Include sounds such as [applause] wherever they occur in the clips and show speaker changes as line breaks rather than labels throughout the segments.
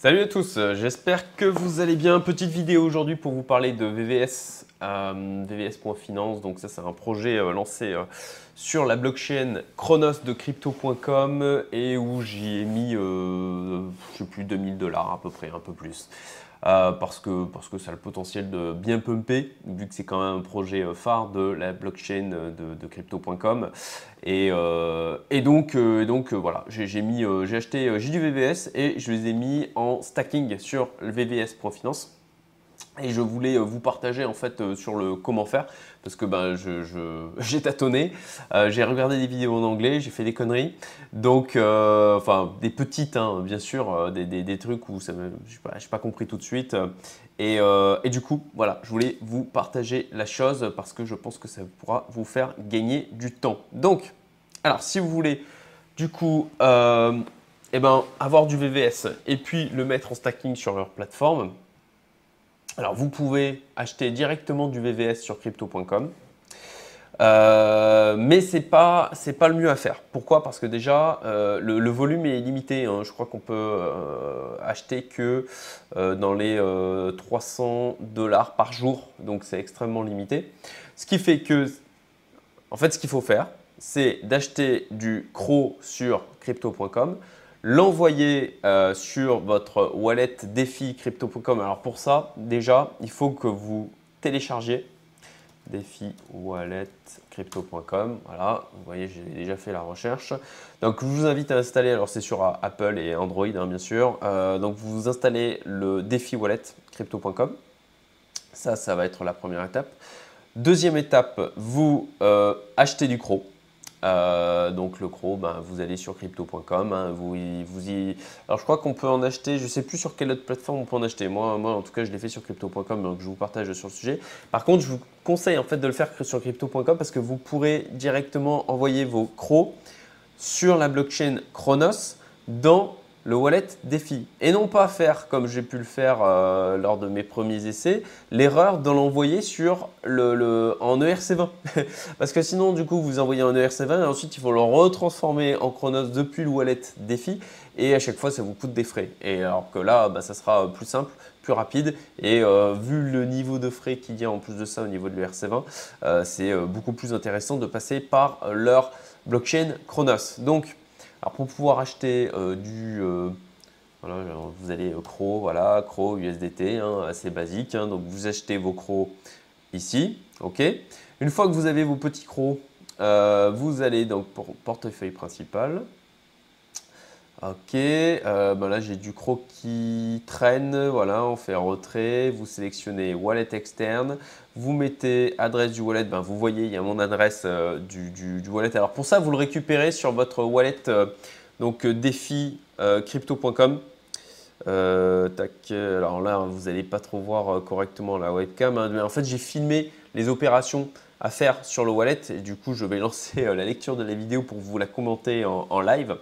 Salut à tous, j'espère que vous allez bien. Petite vidéo aujourd'hui pour vous parler de VVS, euh, VVS.finance. Donc ça c'est un projet euh, lancé euh, sur la blockchain Chronos de crypto.com et où j'y ai mis, je sais plus, 2000 dollars à peu près, un peu plus. Euh, parce, que, parce ça a le potentiel de bien pumper, vu que c'est quand même un projet euh, phare de la blockchain de, crypto.com. Et, euh, donc, voilà, j'ai mis, j'ai acheté, j'ai du VVS et je les ai mis en stacking sur le VVS.finance. Et je voulais euh, vous partager en fait euh, sur le comment faire parce que ben, [laughs] j'ai tâtonné, euh, j'ai regardé des vidéos en anglais, j'ai fait des conneries, donc enfin des petites hein, bien sûr, des, trucs où je n'ai pas, pas, compris tout de suite. Et, et, du coup, voilà, je voulais vous partager la chose parce que je pense que ça pourra vous faire gagner du temps. Donc, alors si vous voulez du coup eh ben, avoir du VVS et puis le mettre en stacking sur leur plateforme, alors, vous pouvez acheter directement du VVS sur crypto.com. Euh, mais ce n'est pas, pas le mieux à faire. Pourquoi? Parce que déjà, euh, le, volume est limité. Hein. Je crois qu'on peut euh, acheter que dans les 300 dollars par jour. Donc, c'est extrêmement limité. Ce qui fait que, en fait, ce qu'il faut faire, c'est d'acheter du CRO sur crypto.com l'envoyer euh, sur votre wallet défi crypto.com. Alors pour ça, déjà, il faut que vous téléchargiez défi wallet crypto.com. Voilà, vous voyez, j'ai déjà fait la recherche. Donc, je vous invite à installer, alors c'est sur Apple et Android, hein, bien sûr. Euh, donc, vous installez le défi wallet crypto.com. Ça, ça va être la première étape. Deuxième étape, vous euh, achetez du CRO. Euh, donc le CRO, ben, vous allez sur crypto.com. Hein, vous. Alors je crois qu'on peut en acheter, je ne sais plus sur quelle autre plateforme on peut en acheter. Moi, en tout cas, je l'ai fait sur crypto.com, donc je vous partage sur le sujet. Par contre, je vous conseille en fait de le faire sur crypto.com parce que vous pourrez directement envoyer vos CRO sur la blockchain Chronos dans le wallet défi. Et non pas faire, comme j'ai pu le faire euh, lors de mes premiers essais, l'erreur de l'envoyer sur le, en ERC20. [laughs] Parce que sinon, du coup, vous envoyez en ERC20 et ensuite, il faut le retransformer en Chronos depuis le wallet défi. Et à chaque fois, ça vous coûte des frais. Et alors que là, bah, ça sera plus simple, plus rapide. Et euh, vu le niveau de frais qu'il y a en plus de ça au niveau de l'ERC20, euh, c'est beaucoup plus intéressant de passer par leur blockchain Chronos. Donc, alors pour pouvoir acheter euh, du, euh, voilà, vous allez euh, CRO, voilà, CRO USDT, hein, assez basique. Hein. donc vous achetez vos CRO ici, ok. Une fois que vous avez vos petits CRO, vous allez donc pour portefeuille principal. Ok, ben là j'ai du CRO qui traîne, voilà, on fait retrait, vous sélectionnez wallet externe, vous mettez adresse du wallet, ben vous voyez, il y a mon adresse euh, du, wallet. Alors pour ça, vous le récupérez sur votre wallet, euh, donc euh, défi crypto.com. alors là, vous n'allez pas trop voir correctement la webcam, hein, mais en fait, j'ai filmé les opérations à faire sur le wallet et du coup, je vais [laughs] lancer la lecture de la vidéo pour vous la commenter en, live.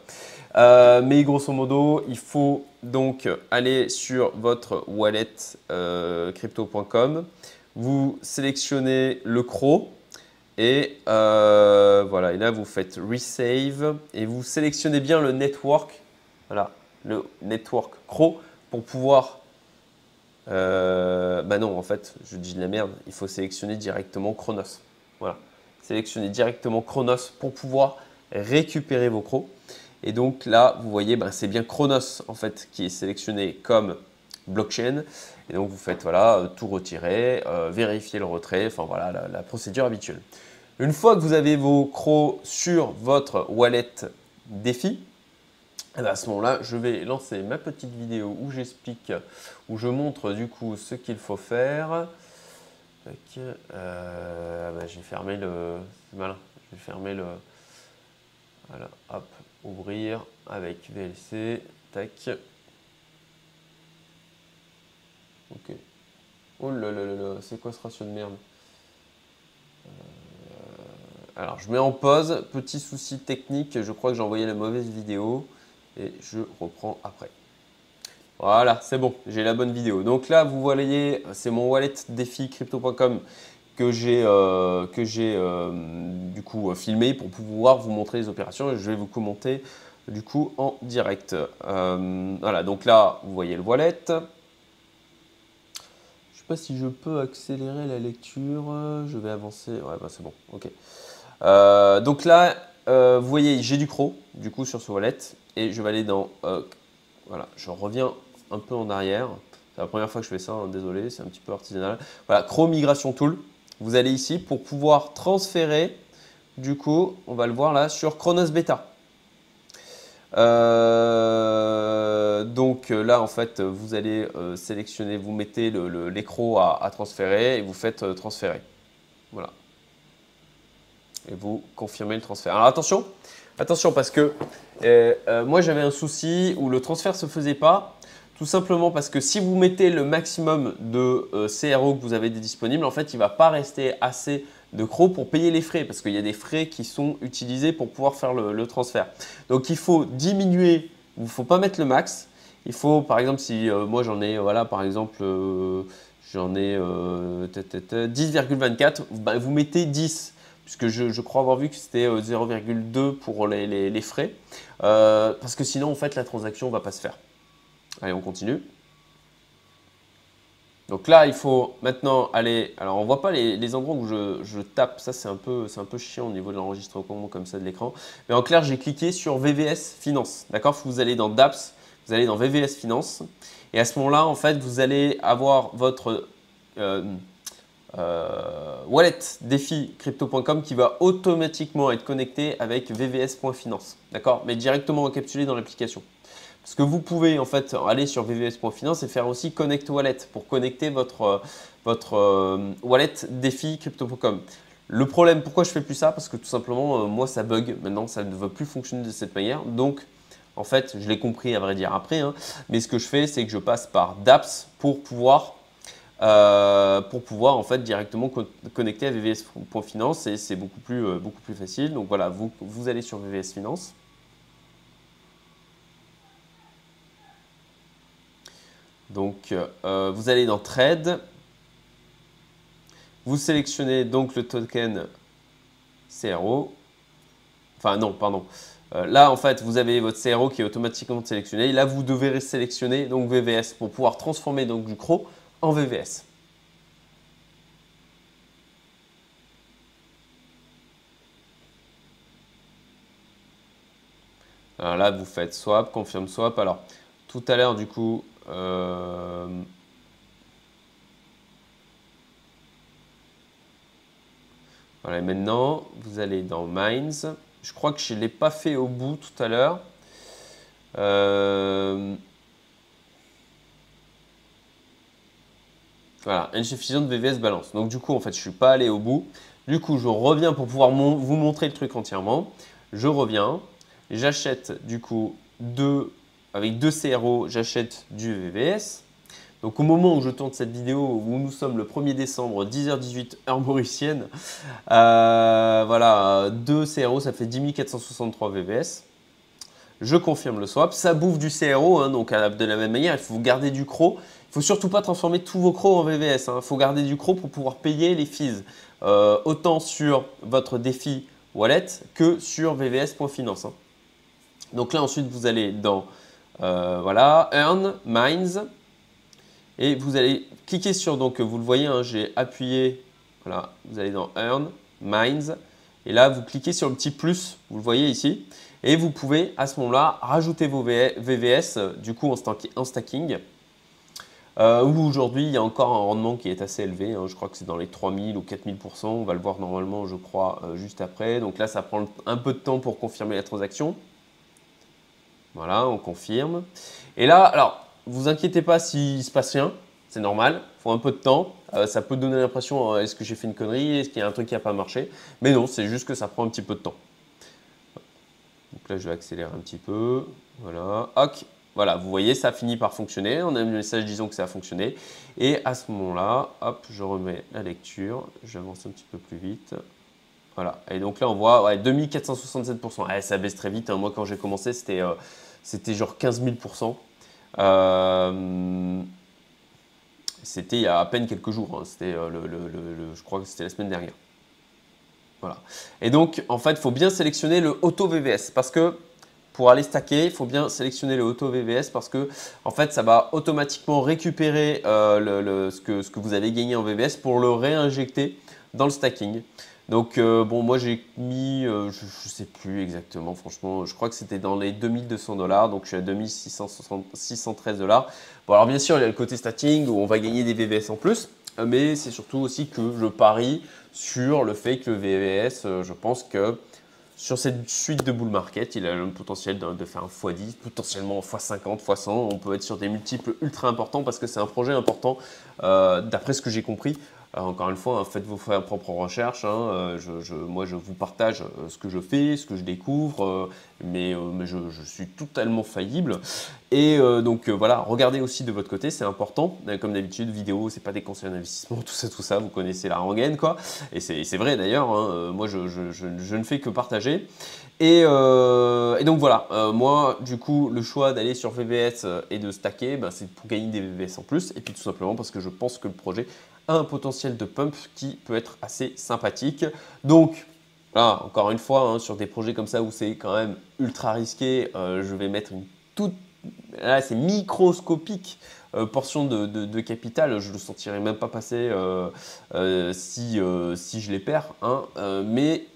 Mais grosso modo, il faut donc aller sur votre wallet crypto.com vous sélectionnez le CRO et euh, voilà, et là vous faites Resave et vous sélectionnez bien le network, voilà, le network CRO pour pouvoir. Euh, bah non, en fait, je dis de la merde, il faut sélectionner directement Chronos. Voilà, sélectionner directement Chronos pour pouvoir récupérer vos CRO. Et donc là, vous voyez, bah, c'est bien Chronos en fait qui est sélectionné comme blockchain. Et donc vous faites voilà, euh, tout retirer, euh, vérifier le retrait, enfin voilà la, procédure habituelle. Une fois que vous avez vos crocs sur votre wallet défi, eh ben, à ce moment-là, je vais lancer ma petite vidéo où j'explique, où je montre du coup ce qu'il faut faire. Euh, ben, j'ai fermé le. Malin. J'ai fermé le. Voilà, hop, ouvrir avec VLC. Tac. Ok. Oh là là là là, c'est quoi ce ratio de merde? Euh, Alors, je mets en pause. Petit souci technique, je crois que j'ai envoyé la mauvaise vidéo. Et je reprends après. Voilà, c'est bon, j'ai la bonne vidéo. Donc là, vous voyez, c'est mon wallet défi crypto.com que j'ai euh, euh, du coup filmé pour pouvoir vous montrer les opérations. Je vais vous commenter du coup en direct. Euh, voilà, donc là, vous voyez le wallet. Je ne sais pas si je peux accélérer la lecture. Je vais avancer. Ouais, bah c'est bon. Ok. Euh, donc là, euh, vous voyez, j'ai du CRO, du coup, sur ce wallet. Et je vais aller dans... voilà, je reviens un peu en arrière. C'est la première fois que je fais ça, hein, désolé, c'est un petit peu artisanal. Voilà, CRO Migration Tool. Vous allez ici pour pouvoir transférer, du coup, on va le voir là, sur Chronos Beta. Euh, donc là, en fait, vous allez euh, sélectionner, vous mettez l'écro à, transférer et vous faites euh, transférer. Voilà. Et vous confirmez le transfert. Alors attention, attention parce que moi j'avais un souci où le transfert ne se faisait pas. Tout simplement parce que si vous mettez le maximum de CRO que vous avez disponible, en fait, il ne va pas rester assez de CRO pour payer les frais, parce qu'il y a des frais qui sont utilisés pour pouvoir faire le, transfert. Donc il faut diminuer, il ne faut pas mettre le max. Il faut, par exemple, si euh, moi j'en ai, voilà, par exemple, euh, j'en ai 10,24, euh, bah, vous mettez 10 puisque je, crois avoir vu que c'était 0,2 pour les, les frais, parce que sinon, en fait, la transaction ne va pas se faire. Allez, on continue. Donc là, il faut maintenant aller. Alors, on ne voit pas les, endroits où je, tape. Ça, c'est un, peu, un peu chiant au niveau de l'enregistrement comme ça de l'écran. Mais en clair, j'ai cliqué sur VVS Finance. D'accord? Vous allez dans DAPS, vous allez dans VVS Finance. Et à ce moment-là, en fait, vous allez avoir votre euh, euh, wallet défi crypto.com qui va automatiquement être connecté avec vvs.finance. D'accord? Mais directement encapsulé dans l'application. Parce que vous pouvez en fait aller sur vvs.finance et faire aussi Connect Wallet pour connecter votre, euh, votre euh, wallet défi crypto.com. Le problème, pourquoi je fais plus ça? Parce que tout simplement, euh, moi, ça bug. Maintenant, ça ne veut plus fonctionner de cette manière. Donc, en fait, je l'ai compris à vrai dire après. Hein. mais ce que je fais, c'est que je passe par DApps pour pouvoir, pour pouvoir en fait directement connecter à vvs.finance et c'est beaucoup plus, beaucoup plus facile. Donc voilà, vous, vous allez sur VVS Finance. Donc, euh, vous allez dans Trade. Vous sélectionnez donc le token CRO. Enfin, non, pardon. Euh, là, en fait, vous avez votre CRO qui est automatiquement sélectionné. Là, vous devez sélectionner donc VVS pour pouvoir transformer donc du CRO en VVS. Alors là, vous faites swap, confirme swap. Alors, tout à l'heure, du coup, euh, voilà, maintenant, vous allez dans Mines. Je crois que je ne l'ai pas fait au bout tout à l'heure. Euh, voilà, insuffisante VVS balance. Donc du coup, en fait, je ne suis pas allé au bout. Du coup, je reviens pour pouvoir vous montrer le truc entièrement. Je reviens, j'achète du coup deux avec deux CRO, j'achète du VVS. Donc au moment où je tourne cette vidéo, où nous sommes le 1er décembre, 10h18 heure mauricienne, euh, voilà, deux CRO, ça fait 10 463 VVS. Je confirme le swap. Ça bouffe du CRO, hein, donc de la même manière, il faut garder du CRO. Il faut surtout pas transformer tous vos CRO en VVS. Hein. Il faut garder du CRO pour pouvoir payer les fees, euh, autant sur votre défi wallet que sur vvs.finance. Hein. Donc là, ensuite, vous allez dans euh, voilà, Earn, Mines. Et vous allez cliquer sur, donc vous le voyez, hein, j'ai appuyé, voilà, vous allez dans Earn, Mines. Et là, vous cliquez sur le petit plus, vous le voyez ici. Et vous pouvez à ce moment-là rajouter vos VVS, du coup en, stacking. Euh, où aujourd'hui, il y a encore un rendement qui est assez élevé. Hein. je crois que c'est dans les 3000 ou 4000%. On va le voir normalement, je crois, euh, juste après. Donc là, ça prend un peu de temps pour confirmer la transaction. Voilà, on confirme. Et là, alors, vous inquiétez pas s'il se passe rien, c'est normal, il faut un peu de temps. Euh, ça peut donner l'impression, euh, est-ce que j'ai fait une connerie, est-ce qu'il y a un truc qui n'a pas marché? Mais non, c'est juste que ça prend un petit peu de temps. Donc là, je vais accélérer un petit peu. Voilà, ok. Voilà, vous voyez, ça finit par fonctionner. On a un message disons que ça a fonctionné. Et à ce moment-là, hop, je remets la lecture. J'avance un petit peu plus vite. Voilà. Et donc là, on voit ouais, 2467%. ça baisse très vite. Hein. Moi, quand j'ai commencé, c'était euh, genre 15 000%. Euh, c'était il y a à peine quelques jours. Hein. Euh, je crois que c'était la semaine dernière. Voilà. Et donc, en fait, il faut bien sélectionner le auto VVS parce que pour aller stacker, il faut bien sélectionner le auto VVS parce que en fait, ça va automatiquement récupérer euh, ce, que, ce que vous avez gagné en VVS pour le réinjecter dans le stacking. Donc euh, bon, moi j'ai mis, euh, je ne sais plus exactement, franchement, je crois que c'était dans les 2200 dollars, donc je suis à 2613 dollars. Bon alors bien sûr, il y a le côté stacking où on va gagner des VVS en plus, mais c'est surtout aussi que je parie sur le fait que le VVS, je pense que sur cette suite de bull market, il a le potentiel de, faire un x10, potentiellement x50, x100. On peut être sur des multiples ultra importants parce que c'est un projet important, euh, d'après ce que j'ai compris. Euh, encore une fois, hein, faites vos propres recherches. Hein, euh, moi, je vous partage euh, ce que je fais, ce que je découvre, mais, je, suis totalement faillible. Et donc voilà, regardez aussi de votre côté, c'est important. Comme d'habitude, vidéo, c'est pas des conseils d'investissement, [laughs] tout ça, tout ça. Vous connaissez la rengaine, quoi. Et c'est vrai d'ailleurs. Hein, moi, je, ne fais que partager. Et, donc voilà, moi du coup le choix d'aller sur VVS et de stacker, ben, c'est pour gagner des VVS en plus, et puis tout simplement parce que je pense que le projet un potentiel de pump qui peut être assez sympathique. Donc, là, encore une fois, hein, sur des projets comme ça où c'est quand même ultra risqué, euh, je vais mettre une toute, là c'est microscopique, euh, portion de, capital, je ne le sentirai même pas passer euh, si, si je les perds. Hein. mais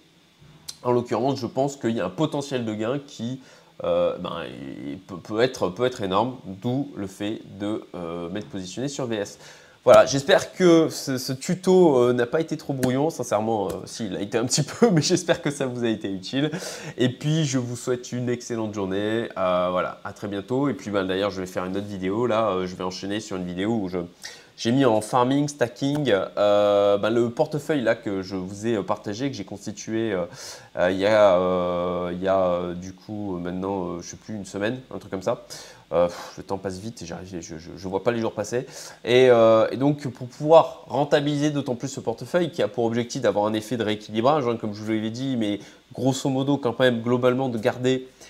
en l'occurrence, je pense qu'il y a un potentiel de gain qui ben, peut, être, peut être énorme, d'où le fait de m'être positionné sur VS. Voilà, j'espère que ce, tuto euh, n'a pas été trop brouillon. Sincèrement, euh, si, il a été un petit [laughs] peu, mais j'espère que ça vous a été utile. Et puis, je vous souhaite une excellente journée. Euh, voilà, à très bientôt. Et puis, ben, d'ailleurs, je vais faire une autre vidéo. Là, je vais enchaîner sur une vidéo où j'ai mis en farming, stacking, ben, le portefeuille là que je vous ai partagé, que j'ai constitué il, y a, il y a du coup maintenant, je ne sais plus, une semaine, un truc comme ça. Euh, le temps passe vite et je ne vois pas les jours passer. Euh, et, donc, pour pouvoir rentabiliser d'autant plus ce portefeuille qui a pour objectif d'avoir un effet de rééquilibrage, hein, comme je vous l'ai dit, mais grosso modo, quand même, globalement, de garder euh,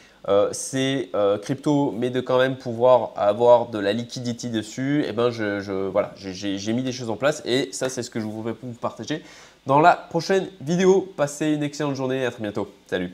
ces cryptos, mais de quand même pouvoir avoir de la liquidité dessus, et eh ben je, voilà, j'ai mis des choses en place et ça, c'est ce que je voudrais vous partager dans la prochaine vidéo. Passez une excellente journée, à très bientôt. Salut